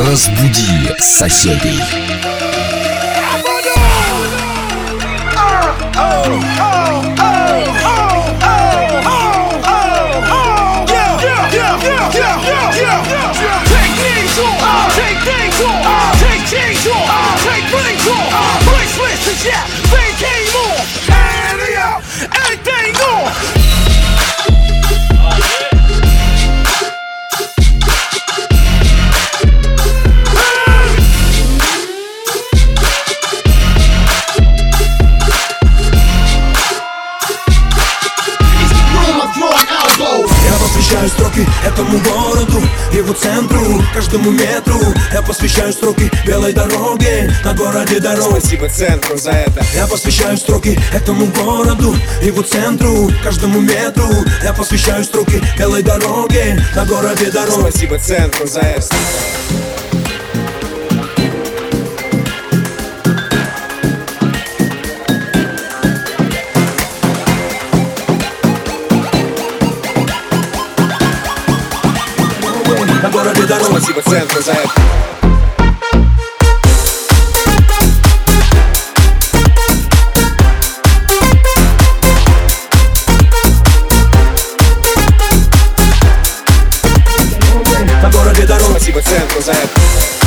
Разбуди соседей. Take посвящаю строки белой дороге, на городе дорог Спасибо центру за это. Я посвящаю строки этому городу, его центру, каждому метру Я посвящаю строки белой дороге, на городе дорог Спасибо центру за это. На городе дорог Спасибо центру за это. На городе дорог Спасибо центру за это.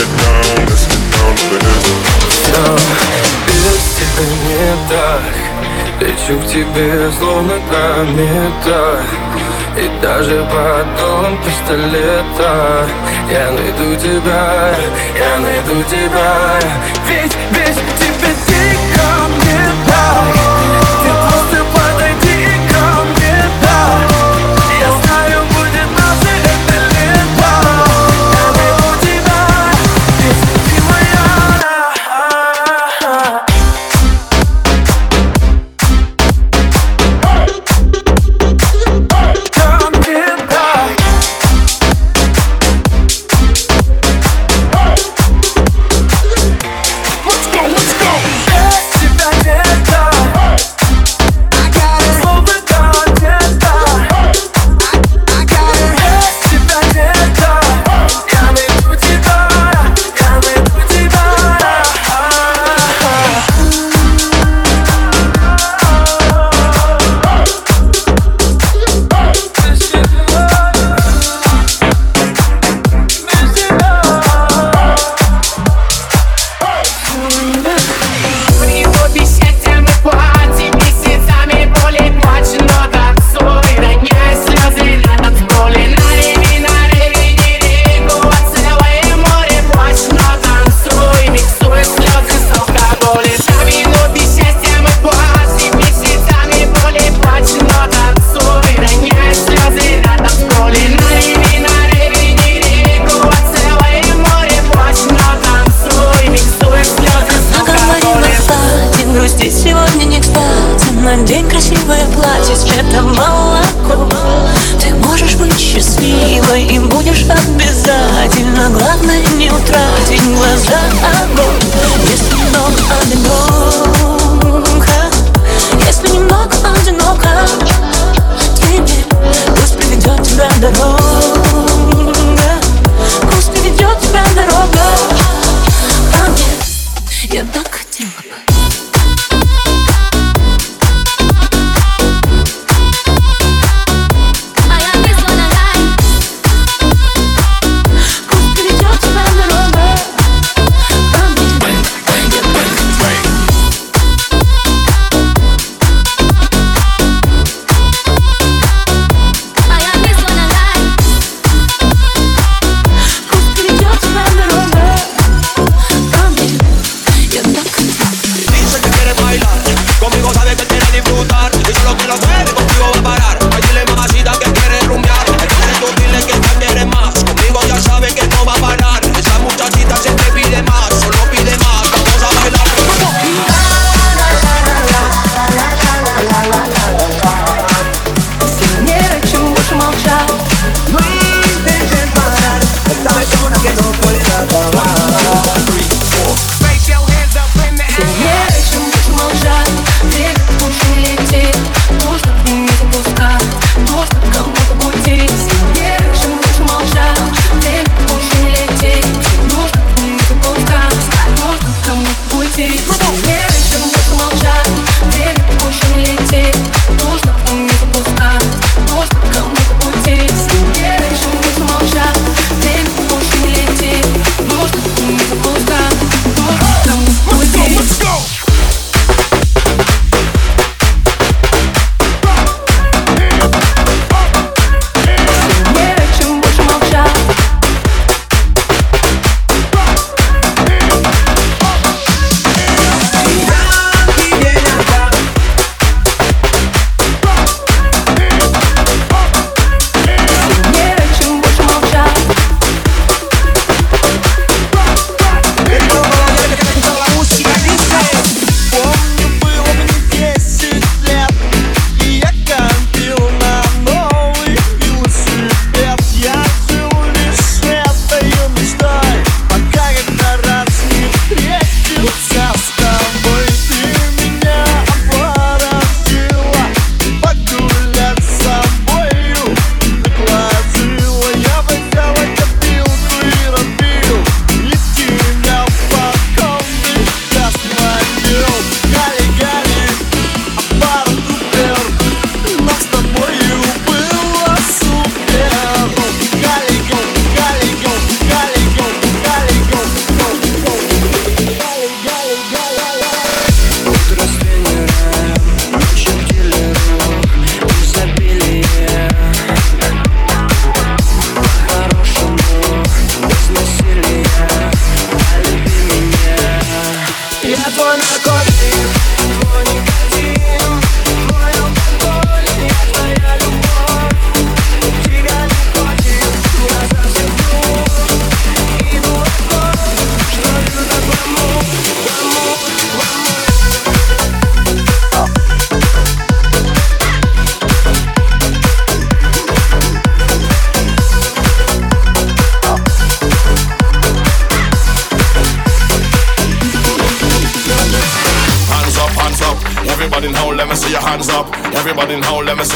get down, let's get down to business Все без тебя не так Лечу к тебе словно комета и даже под дулом пистолета Я найду тебя, я найду тебя. Ведь ведь будешь обязательно Главное не утратить глаза огонь. Если немного одиноко Если немного одиноко Тебе пусть приведет тебя дорога. Пусть приведет тебя дорога. Ко мне Я так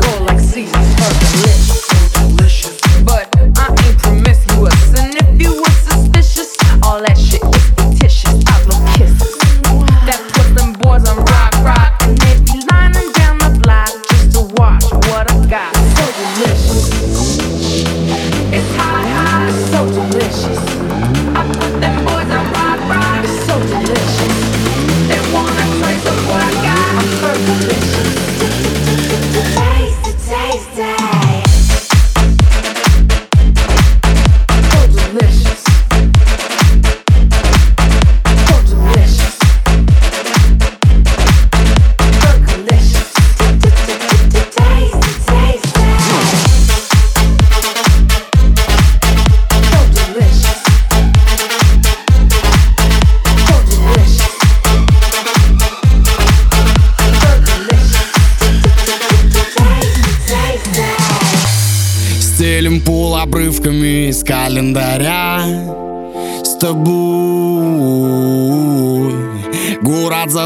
gold like Caesar's purple lips.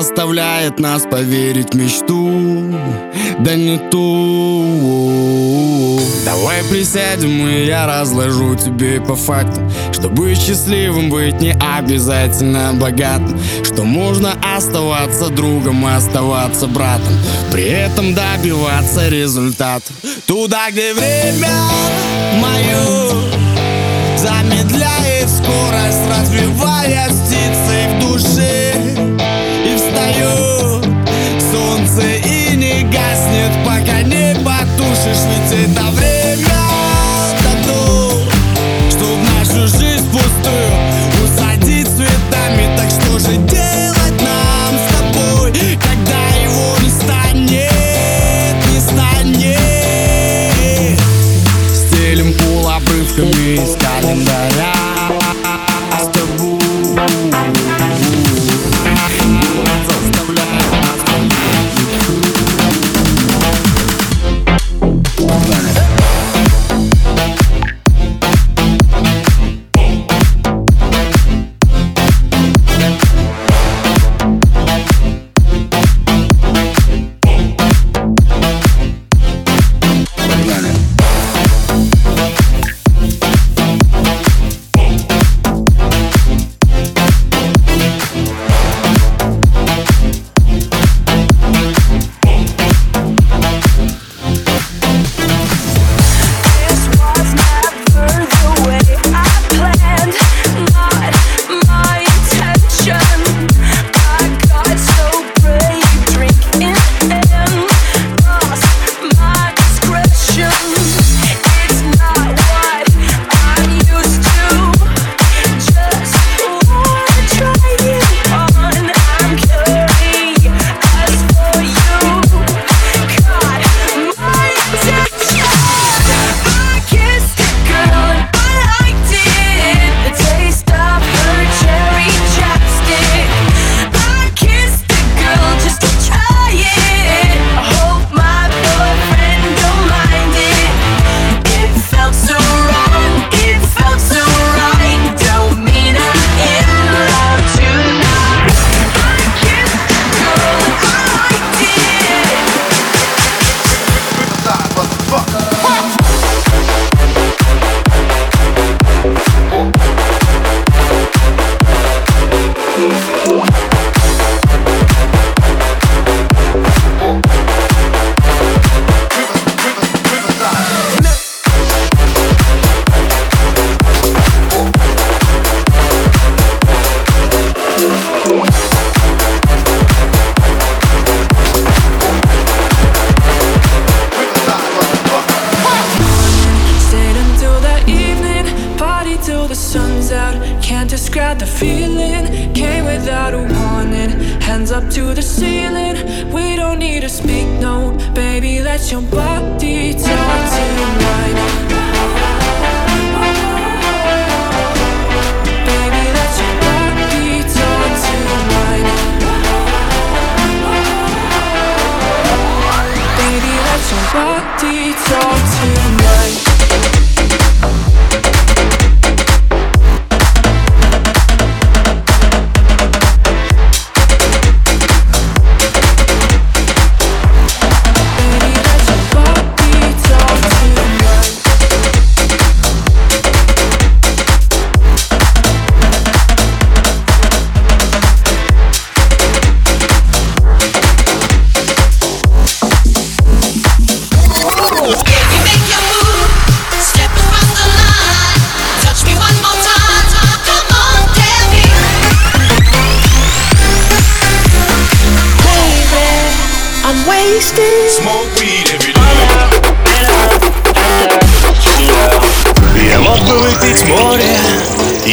Заставляет нас поверить в мечту Да не ту. Давай присядем и я разложу тебе по фактам Что быть счастливым быть не обязательно богатым Что можно оставаться другом оставаться братом При этом добиваться результатов. Туда, где время мое Замедляет скорость, развивая птицей в душе przyszli ty na wryj